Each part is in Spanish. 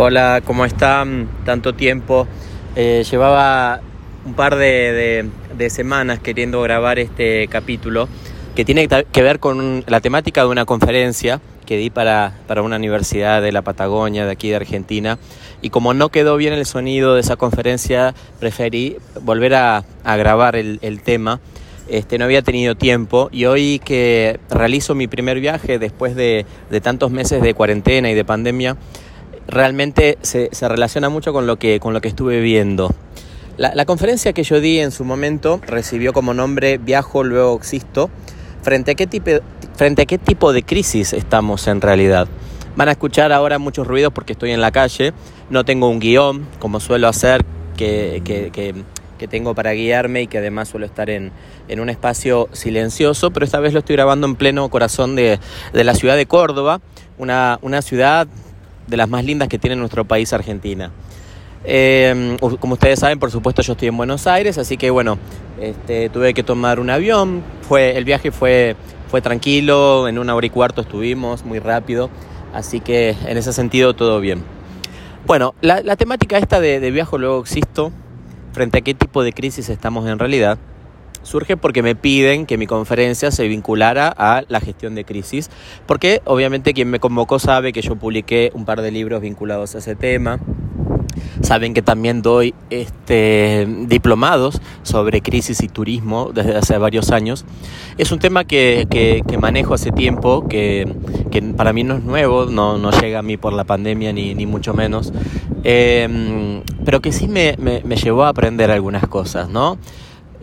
Hola, ¿cómo están? Tanto tiempo. Eh, llevaba un par de, semanas queriendo grabar este capítulo que tiene que ver con la temática de una conferencia que di para, para una universidad de la Patagonia, de aquí de Argentina. Y como no quedó bien el sonido de esa conferencia, preferí volver a, grabar el, el tema este, no había tenido tiempo y hoy que realizo mi primer viaje después de, tantos meses de cuarentena y de pandemia, realmente se, relaciona mucho con lo que, con lo que estuve viendo. La, conferencia que yo di en su momento recibió como nombre Viajo, luego existo. ¿Frente a, qué tipo, ¿Frente a qué tipo de crisis estamos en realidad? Van a escuchar ahora muchos ruidos porque estoy en la calle, no tengo un guion como suelo hacer, que, que que tengo para guiarme y que además suelo estar en, un espacio silencioso, pero esta vez lo estoy grabando en pleno corazón de, la ciudad de Córdoba, una, ciudad de las más lindas que tiene nuestro país, Argentina. Eh, como ustedes saben, por supuesto, yo estoy en Buenos Aires, así que bueno, este, tuve que tomar un avión. Fue, el viaje fue, fue tranquilo, en una hora y cuarto estuvimos, muy rápido, así que en ese sentido todo bien. Bueno, la, temática esta de, de viajo luego existo frente a qué tipo de crisis estamos en realidad, surge porque me piden que mi conferencia se vinculara a la gestión de crisis, porque obviamente quien me convocó sabe que yo publiqué un par de libros vinculados a ese tema. Saben que también doy este, diplomados sobre crisis y turismo desde hace varios años. Es un tema que, manejo hace tiempo, que, para mí no es nuevo, no, no, llega a mí por la pandemia ni, ni mucho menos. Em, pero que sí me, llevó a aprender algunas cosas, ¿no?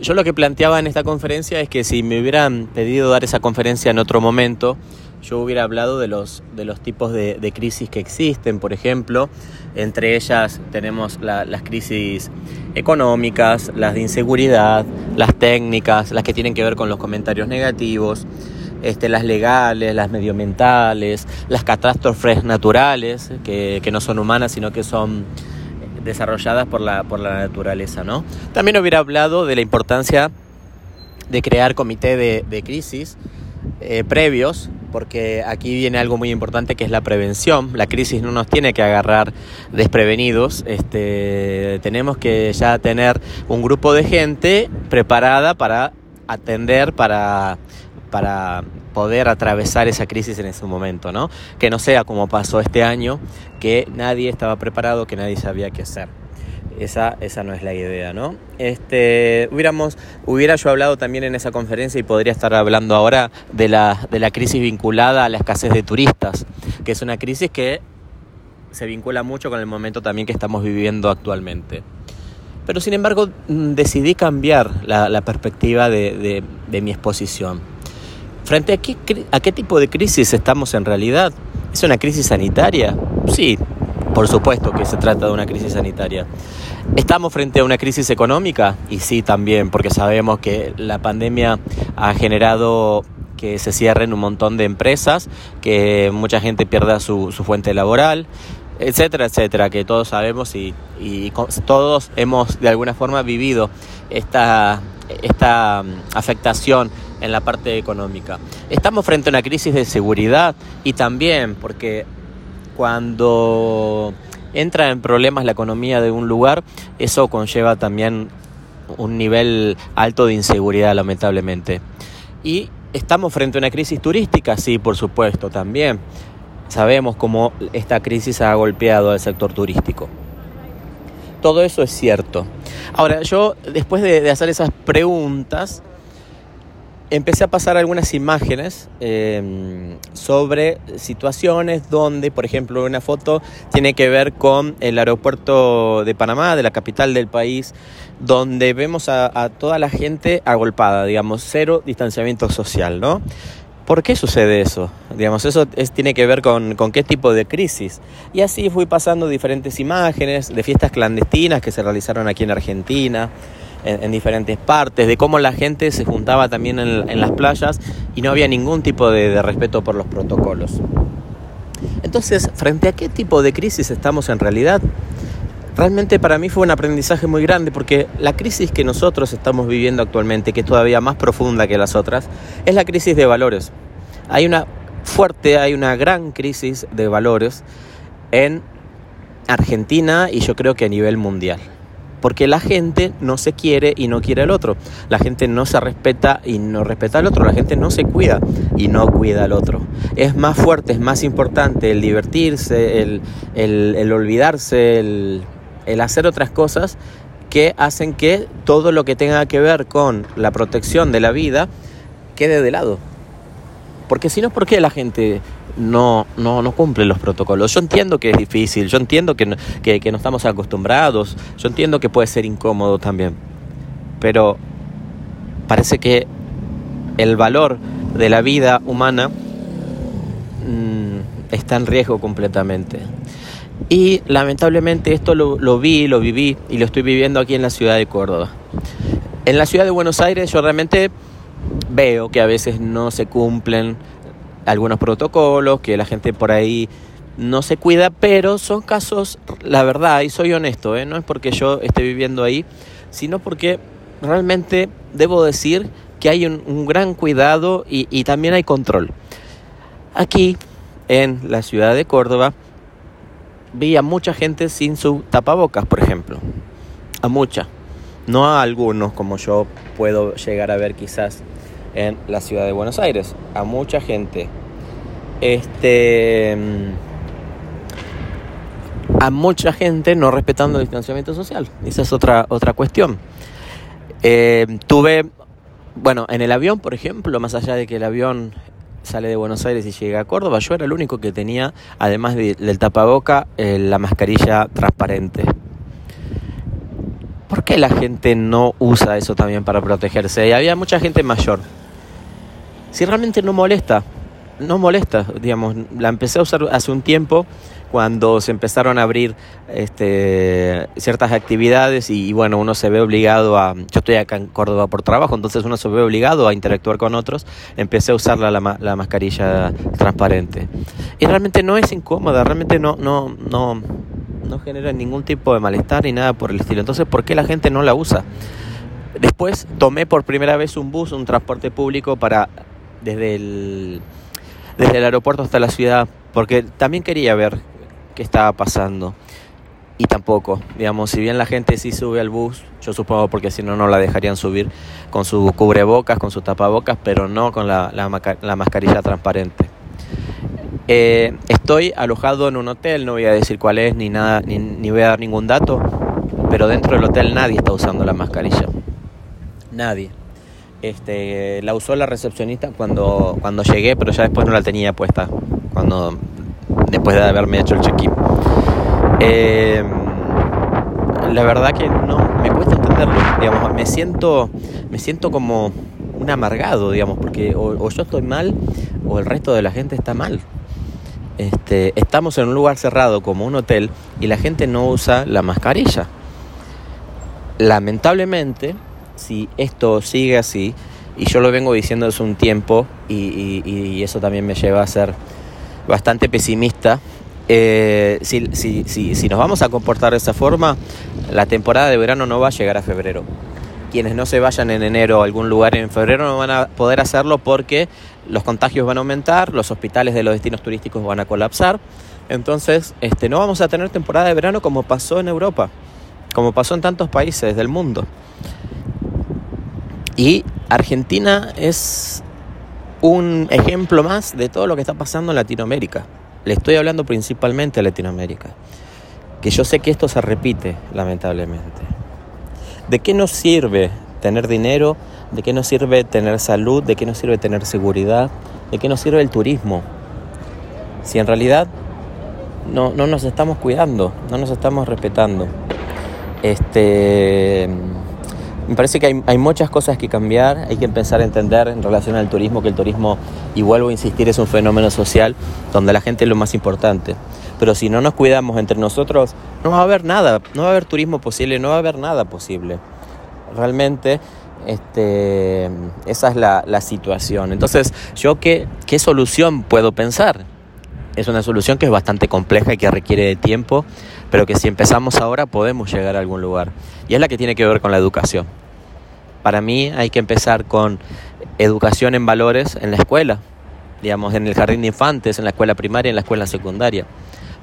Yo lo que planteaba en esta conferencia es que si me hubieran pedido dar esa conferencia en otro momento, yo hubiera hablado de los, de los tipos de, crisis que existen, por ejemplo. Entre ellas tenemos las crisis económicas, las de inseguridad, las técnicas, las que tienen que ver con los comentarios negativos, este, las legales, las medioambientales, las catástrofes naturales, que, no son humanas, sino que son desarrolladas por la, por la naturaleza. ¿no? También hubiera hablado de la importancia de crear comité de, crisis eh, previos, porque aquí viene algo muy importante que es la prevención. La crisis no nos tiene que agarrar desprevenidos, este, tenemos que ya tener un grupo de gente preparada para atender, para para poder atravesar esa crisis en ese momento, ¿no? Que no sea como pasó este año, que nadie estaba preparado, que nadie sabía qué hacer. Esa, esa no es la idea, ¿no? Este, hubiéramos, hubiera yo hablado también en esa conferencia y podría estar hablando ahora de la, de la crisis vinculada a la escasez de turistas, que es una crisis que se vincula mucho con el momento también que estamos viviendo actualmente. Pero sin embargo mm, decidí cambiar la, perspectiva de mi exposición ¿Frente a qué, a qué tipo de crisis estamos en realidad? ¿Es una crisis sanitaria? Sí, por supuesto que se trata de una crisis sanitaria. ¿Estamos frente a una crisis económica? Y sí también, porque sabemos que la pandemia ha generado que se cierren un montón de empresas, que mucha gente pierda su, fuente laboral, etcétera, etcétera, que todos sabemos y, y, todos hemos de alguna forma vivido esta, esta mm, afectación en la parte económica. Estamos frente a una crisis de seguridad y también porque cuando entra en problemas la economía de un lugar, eso conlleva también un nivel alto de inseguridad, lamentablemente. Y estamos frente a una crisis turística, sí, por supuesto, también. Sabemos cómo esta crisis ha golpeado al sector turístico. Todo eso es cierto. Ahora, yo después de, hacer esas preguntas, empecé a pasar algunas imágenes em, sobre situaciones donde, por ejemplo, una foto tiene que ver con el aeropuerto de Panamá, de la capital del país, donde vemos a, toda la gente agolpada, digamos, cero distanciamiento social, ¿no? ¿Por qué sucede eso? Digamos, eso tiene que ver con, con, qué tipo de crisis. Y así fui pasando diferentes imágenes de fiestas clandestinas que se realizaron aquí en Argentina, en, diferentes partes, de cómo la gente se juntaba también en, las playas y no había ningún tipo de, respeto por los protocolos. Entonces, ¿frente a qué tipo de crisis estamos en realidad? Realmente para mí fue un aprendizaje muy grande porque la crisis que nosotros estamos viviendo actualmente, que es todavía más profunda que las otras, es la crisis de valores. Hay una fuerte, hay una gran crisis de valores en Argentina y yo creo que a nivel mundial. Porque la gente no se quiere y no quiere al otro. La gente no se respeta y no respeta al otro. La gente no se cuida y no cuida al otro. Es más fuerte, es más importante el divertirse, el, el, olvidarse, el, el hacer otras cosas que hacen que todo lo que tenga que ver con la protección de la vida quede de lado. Porque si no, ¿por qué la gente no, no, no cumple los protocolos? Yo entiendo que es difícil, yo entiendo que no, que, no estamos acostumbrados, yo entiendo que puede ser incómodo también, pero parece que el valor de la vida humana mm, está en riesgo completamente. Y lamentablemente esto lo, vi, lo viví y lo estoy viviendo aquí en la ciudad de Córdoba. En la ciudad de Buenos Aires yo realmente veo que a veces no se cumplen algunos protocolos, que la gente por ahí no se cuida, pero son casos, la verdad, y soy honesto, ¿eh? no es porque yo esté viviendo ahí, sino porque realmente debo decir que hay un, gran cuidado y también hay control. Aquí, en la ciudad de Córdoba, vi a mucha gente sin su tapabocas, por ejemplo. A mucha. No a algunos como yo puedo llegar a ver quizás en la ciudad de Buenos Aires. A mucha gente. Este. A mucha gente no respetando el distanciamiento social. Esa es otra, otra cuestión. Eh, tuve, bueno, en el avión, por ejemplo, más allá de que el avión sale de Buenos Aires y llega a Córdoba, yo era el único que tenía, además del tapaboca, eh, la mascarilla transparente. ¿Por qué la gente no usa eso también para protegerse? Y había mucha gente mayor si realmente no molesta, no molesta, digamos, la empecé a usar hace un tiempo cuando se empezaron a abrir este, ciertas actividades y, bueno, uno se ve obligado a, yo estoy acá en Córdoba por trabajo, entonces uno se ve obligado a interactuar con otros, empecé a usar la, la, mascarilla transparente. Y realmente no es incómoda, realmente no, no, no, no genera ningún tipo de malestar ni nada por el estilo. Entonces, ¿por qué la gente no la usa? Después tomé por primera vez un bus, un transporte público para desde el, desde el aeropuerto hasta la ciudad, porque también quería ver qué estaba pasando. Y tampoco, digamos, si bien la gente sí sube al bus, yo supongo porque si no, no la dejarían subir con su cubrebocas, con su tapabocas, pero no con la, la, mascarilla transparente. Eh, estoy alojado en un hotel, no voy a decir cuál es ni nada, ni, ni voy a dar ningún dato, pero dentro del hotel nadie está usando la mascarilla. Nadie. Este, la usó la recepcionista cuando, cuando llegué, pero ya después no la tenía puesta, cuando, después de haberme hecho el check-in. Eh, la verdad que no, me cuesta entenderlo, digamos, me siento, me siento como un amargado, digamos, porque o, yo estoy mal o el resto de la gente está mal. Este, estamos en un lugar cerrado como un hotel y la gente no usa la mascarilla. Lamentablemente, si esto sigue así, y yo lo vengo diciendo hace un tiempo, y, eso también me lleva a ser bastante pesimista, eh, si, si, si, nos vamos a comportar de esa forma, la temporada de verano no va a llegar a febrero. Quienes no se vayan en enero a algún lugar en febrero no van a poder hacerlo porque los contagios van a aumentar, los hospitales de los destinos turísticos van a colapsar. Entonces, este, no vamos a tener temporada de verano como pasó en Europa, como pasó en tantos países del mundo. Y Argentina es un ejemplo más de todo lo que está pasando en Latinoamérica. Le estoy hablando principalmente a Latinoamérica. Que yo sé que esto se repite, lamentablemente. ¿De qué nos sirve tener dinero? ¿De qué nos sirve tener salud? ¿De qué nos sirve tener seguridad? ¿De qué nos sirve el turismo? Si en realidad no, no nos estamos cuidando, no nos estamos respetando. Este me parece que hay, muchas cosas que cambiar, hay que empezar a entender en relación al turismo que el turismo, y vuelvo a insistir, es un fenómeno social donde la gente es lo más importante. Pero si no nos cuidamos entre nosotros, no va a haber nada, no va a haber turismo posible, no va a haber nada posible. Realmente este, esa es la, la situación. Entonces, ¿yo qué, qué solución puedo pensar? Es una solución que es bastante compleja y que requiere de tiempo, pero que si empezamos ahora podemos llegar a algún lugar. Y es la que tiene que ver con la educación. Para mí hay que empezar con educación en valores en la escuela, digamos, en el jardín de infantes, en la escuela primaria, en la escuela secundaria.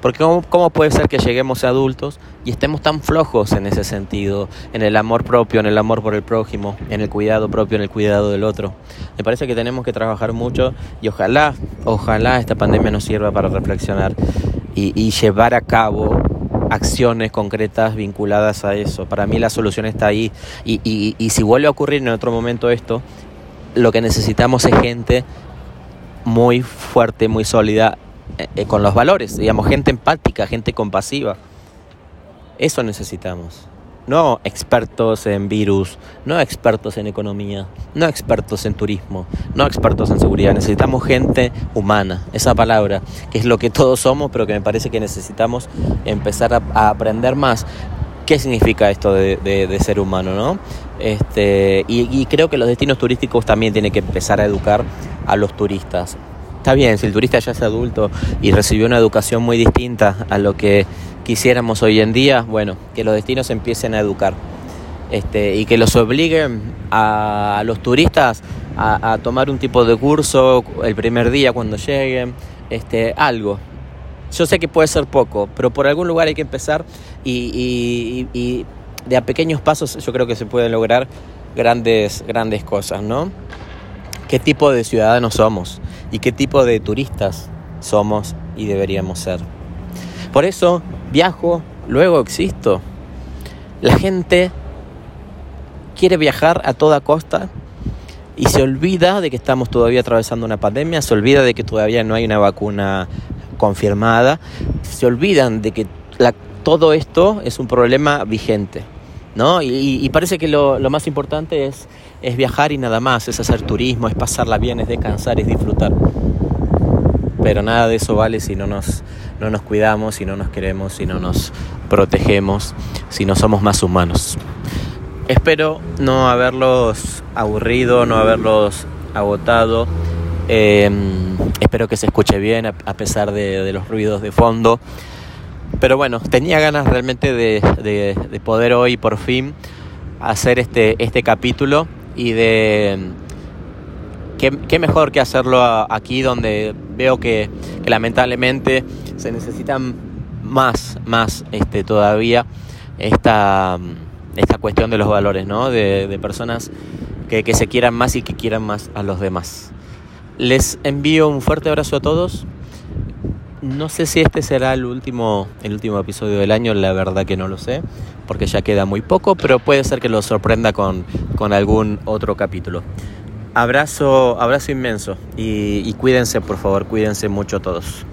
Porque ¿cómo, puede ser que lleguemos a adultos y estemos tan flojos en ese sentido, en el amor propio, en el amor por el prójimo, en el cuidado propio, en el cuidado del otro? Me parece que tenemos que trabajar mucho y ojalá, ojalá esta pandemia nos sirva para reflexionar y, llevar a cabo acciones concretas vinculadas a eso. Para mí la solución está ahí. Y, si vuelve a ocurrir en otro momento esto, lo que necesitamos es gente muy fuerte, muy sólida eh, con los valores, digamos, gente empática, gente compasiva. Eso necesitamos. No expertos en virus, no expertos en economía, no expertos en turismo, no expertos en seguridad. Necesitamos gente humana, esa palabra, que es lo que todos somos, pero que me parece que necesitamos empezar a, aprender más. ¿Qué significa esto de, ser humano? ¿no? Este, y, y creo que los destinos turísticos también tienen que empezar a educar a los turistas Está bien, si el turista ya es adulto y recibió una educación muy distinta a lo que quisiéramos hoy en día, bueno, que los destinos empiecen a educar. Este, y que los obliguen a, los turistas a, tomar un tipo de curso el primer día cuando lleguen, este, algo. Yo sé que puede ser poco, pero por algún lugar hay que empezar y, y de a pequeños pasos yo creo que se pueden lograr grandes, grandes cosas, ¿no? ¿Qué tipo de ciudadanos somos? Y qué tipo de turistas somos y deberíamos ser. Por eso viajo, luego existo. La gente quiere viajar a toda costa y se olvida de que estamos todavía atravesando una pandemia, se olvida de que todavía no hay una vacuna confirmada, se olvidan de que todo esto es un problema vigente. ¿No? Y, parece que lo, más importante es, es viajar y nada más, es hacer turismo, es pasarla bien, es descansar, es disfrutar. Pero nada de eso vale si no nos, no nos cuidamos, si no nos queremos, si no nos protegemos, si no somos más humanos. Espero no haberlos aburrido, no haberlos agotado. Em, espero que se escuche bien a, pesar de los ruidos de fondo. Pero bueno, tenía ganas realmente de, poder hoy por fin hacer este, este capítulo y de qué, mejor que hacerlo aquí donde veo que, lamentablemente se necesitan más, más este, todavía esta, esta cuestión de los valores, ¿no? De, personas que, que se quieran más y que quieran más a los demás. Les envío un fuerte abrazo a todos no sé si este será el último, el último episodio del año, la verdad que no lo sé, porque ya queda muy poco, pero puede ser que lo sorprenda con, algún otro capítulo. Abrazo, abrazo inmenso y, y cuídense, por favor, cuídense mucho todos.